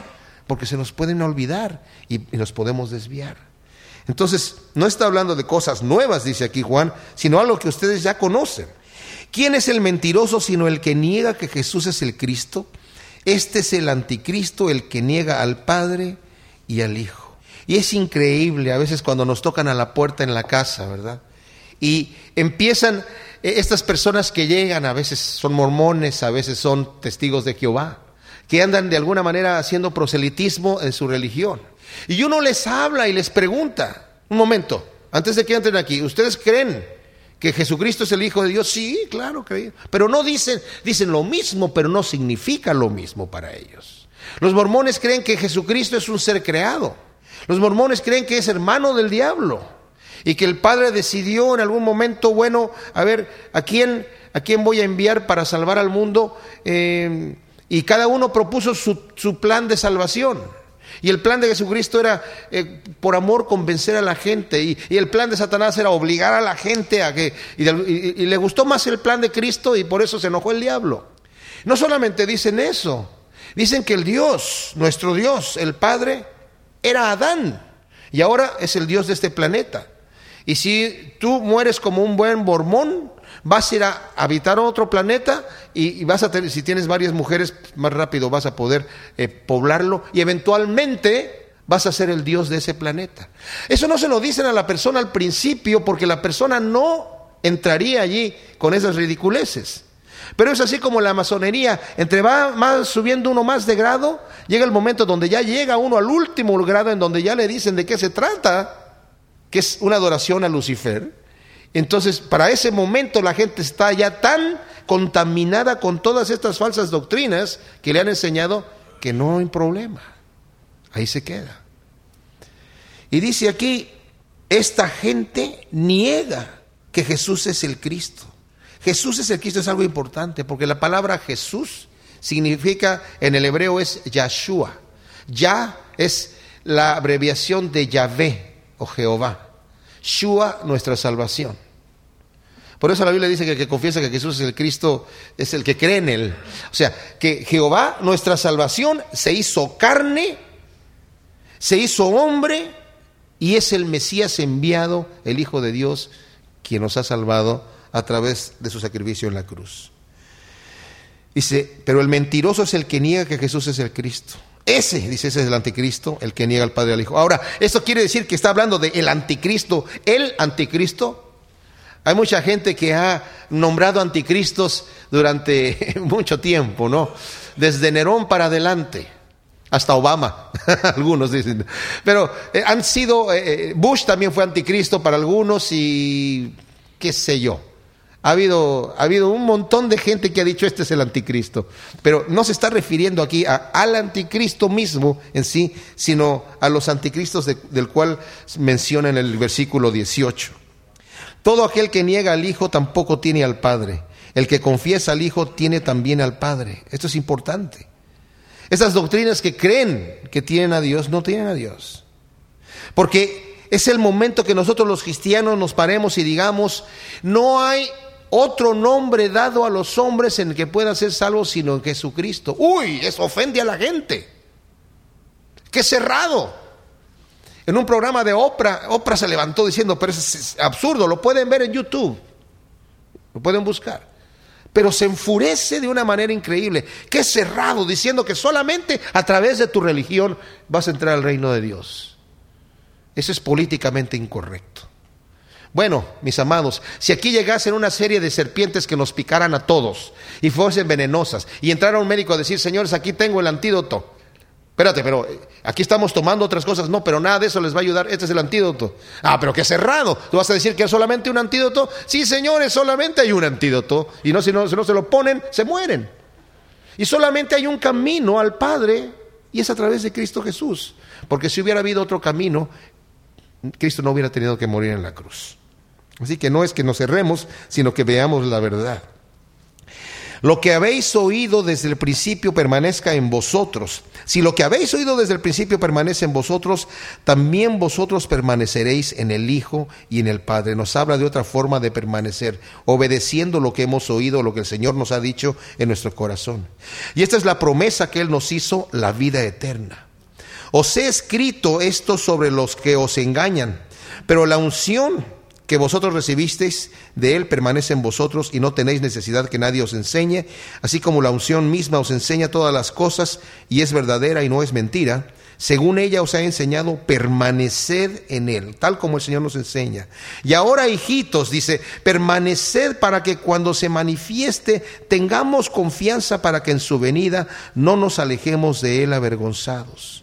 porque se nos pueden olvidar y, nos podemos desviar. Entonces, no está hablando de cosas nuevas, dice aquí Juan, sino algo que ustedes ya conocen. ¿Quién es el mentiroso sino el que niega que Jesús es el Cristo? Este es el anticristo, el que niega al Padre y al Hijo. Y es increíble a veces cuando nos tocan a la puerta en la casa, ¿verdad? Y empiezan eh, estas personas que llegan, a veces son mormones, a veces son testigos de Jehová, que andan de alguna manera haciendo proselitismo en su religión. Y uno les habla y les pregunta, un momento, antes de que entren aquí, ¿ustedes creen que Jesucristo es el Hijo de Dios, sí, claro que pero no dicen, dicen lo mismo, pero no significa lo mismo para ellos. Los mormones creen que Jesucristo es un ser creado. Los mormones creen que es hermano del diablo y que el Padre decidió en algún momento, bueno, a ver, ¿a quién, a quién voy a enviar para salvar al mundo? Eh, y cada uno propuso su, plan de salvación. Y el plan de Jesucristo era, eh, por amor, convencer a la gente. Y, el plan de Satanás era obligar a la gente a que... Y, y, le gustó más el plan de Cristo y por eso se enojó el diablo. No solamente dicen eso, dicen que el Dios, nuestro Dios, el Padre, era Adán. Y ahora es el Dios de este planeta. Y si tú mueres como un buen mormón, vas a ir a habitar otro planeta y, vas a tener, si tienes varias mujeres, más rápido vas a poder eh, poblarlo y eventualmente vas a ser el Dios de ese planeta. Eso no se lo dicen a la persona al principio porque la persona no entraría allí con esas ridiculeces. Pero es así como la masonería, entre va más subiendo uno más de grado, llega el momento donde ya llega uno al último grado en donde ya le dicen de qué se trata, que es una adoración a Lucifer. Entonces, para ese momento la gente está ya tan contaminada con todas estas falsas doctrinas que le han enseñado que no hay problema. Ahí se queda. Y dice aquí, esta gente niega que Jesús es el Cristo. Jesús es el Cristo es algo importante porque la palabra Jesús significa en el hebreo es Yahshua. Ya es la abreviación de Yahvé o Jehová. Shua, nuestra salvación. Por eso la Biblia dice que el que confiesa que Jesús es el Cristo es el que cree en Él. O sea, que Jehová, nuestra salvación, se hizo carne, se hizo hombre y es el Mesías enviado, el Hijo de Dios, quien nos ha salvado a través de su sacrificio en la cruz. Dice, pero el mentiroso es el que niega que Jesús es el Cristo. Ese, dice, ese es el anticristo, el que niega al Padre al Hijo. Ahora, esto quiere decir que está hablando de el anticristo, el anticristo. Hay mucha gente que ha nombrado anticristos durante [laughs] mucho tiempo, ¿no? Desde Nerón para adelante, hasta Obama, [laughs] algunos dicen. Pero eh, han sido, eh, eh, Bush también fue anticristo para algunos y qué sé yo. Ha habido, ha habido un montón de gente que ha dicho este es el anticristo, pero no se está refiriendo aquí al anticristo mismo en sí, sino a los anticristos del cual menciona en el versículo 18. Todo aquel que niega al Hijo tampoco tiene al Padre. El que confiesa al Hijo tiene también al Padre. Esto es importante. Esas doctrinas que creen que tienen a Dios no tienen a Dios. Porque es el momento que nosotros los cristianos nos paremos y digamos, no hay otro nombre dado a los hombres en el que puedan ser salvos sino en Jesucristo. Uy, eso ofende a la gente. Qué cerrado. En un programa de Oprah, Oprah se levantó diciendo, pero es absurdo, lo pueden ver en YouTube, lo pueden buscar. Pero se enfurece de una manera increíble, qué cerrado, diciendo que solamente a través de tu religión vas a entrar al reino de Dios. Eso es políticamente incorrecto. Bueno, mis amados, si aquí llegasen una serie de serpientes que nos picaran a todos y fuesen venenosas y entrara un médico a decir, señores, aquí tengo el antídoto. Espérate, pero eh, aquí estamos tomando otras cosas. No, pero nada de eso les va a ayudar. Este es el antídoto. Ah, pero qué cerrado. ¿Tú vas a decir que es solamente un antídoto? Sí, señores, solamente hay un antídoto. Y no, si no, si no se lo ponen, se mueren. Y solamente hay un camino al Padre y es a través de Cristo Jesús. Porque si hubiera habido otro camino, Cristo no hubiera tenido que morir en la cruz. Así que no es que nos cerremos, sino que veamos la verdad. Lo que habéis oído desde el principio permanezca en vosotros. Si lo que habéis oído desde el principio permanece en vosotros, también vosotros permaneceréis en el Hijo y en el Padre. Nos habla de otra forma de permanecer, obedeciendo lo que hemos oído, lo que el Señor nos ha dicho en nuestro corazón. Y esta es la promesa que Él nos hizo, la vida eterna. Os he escrito esto sobre los que os engañan, pero la unción que vosotros recibisteis de Él permanece en vosotros y no tenéis necesidad que nadie os enseñe, así como la unción misma os enseña todas las cosas y es verdadera y no es mentira. Según ella os ha enseñado, permaneced en Él, tal como el Señor nos enseña. Y ahora, hijitos, dice, permaneced para que cuando se manifieste tengamos confianza para que en su venida no nos alejemos de Él avergonzados.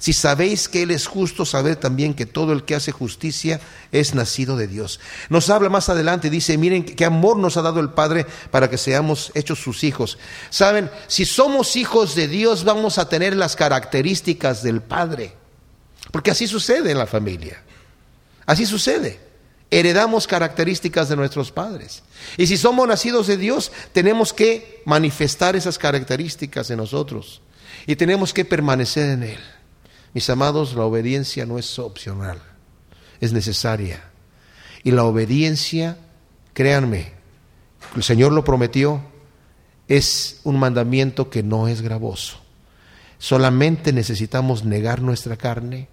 Si sabéis que Él es justo, sabed también que todo el que hace justicia es nacido de Dios. Nos habla más adelante, dice, miren qué amor nos ha dado el Padre para que seamos hechos sus hijos. Saben, si somos hijos de Dios vamos a tener las características del Padre. Porque así sucede en la familia. Así sucede. Heredamos características de nuestros padres. Y si somos nacidos de Dios, tenemos que manifestar esas características en nosotros. Y tenemos que permanecer en Él. Mis amados, la obediencia no es opcional, es necesaria. Y la obediencia, créanme, el Señor lo prometió, es un mandamiento que no es gravoso. Solamente necesitamos negar nuestra carne,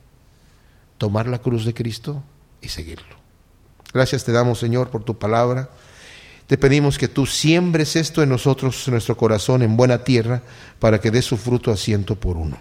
tomar la cruz de Cristo y seguirlo. Gracias te damos, Señor, por tu palabra. Te pedimos que tú siembres esto en nosotros, en nuestro corazón, en buena tierra, para que dé su fruto a ciento por uno.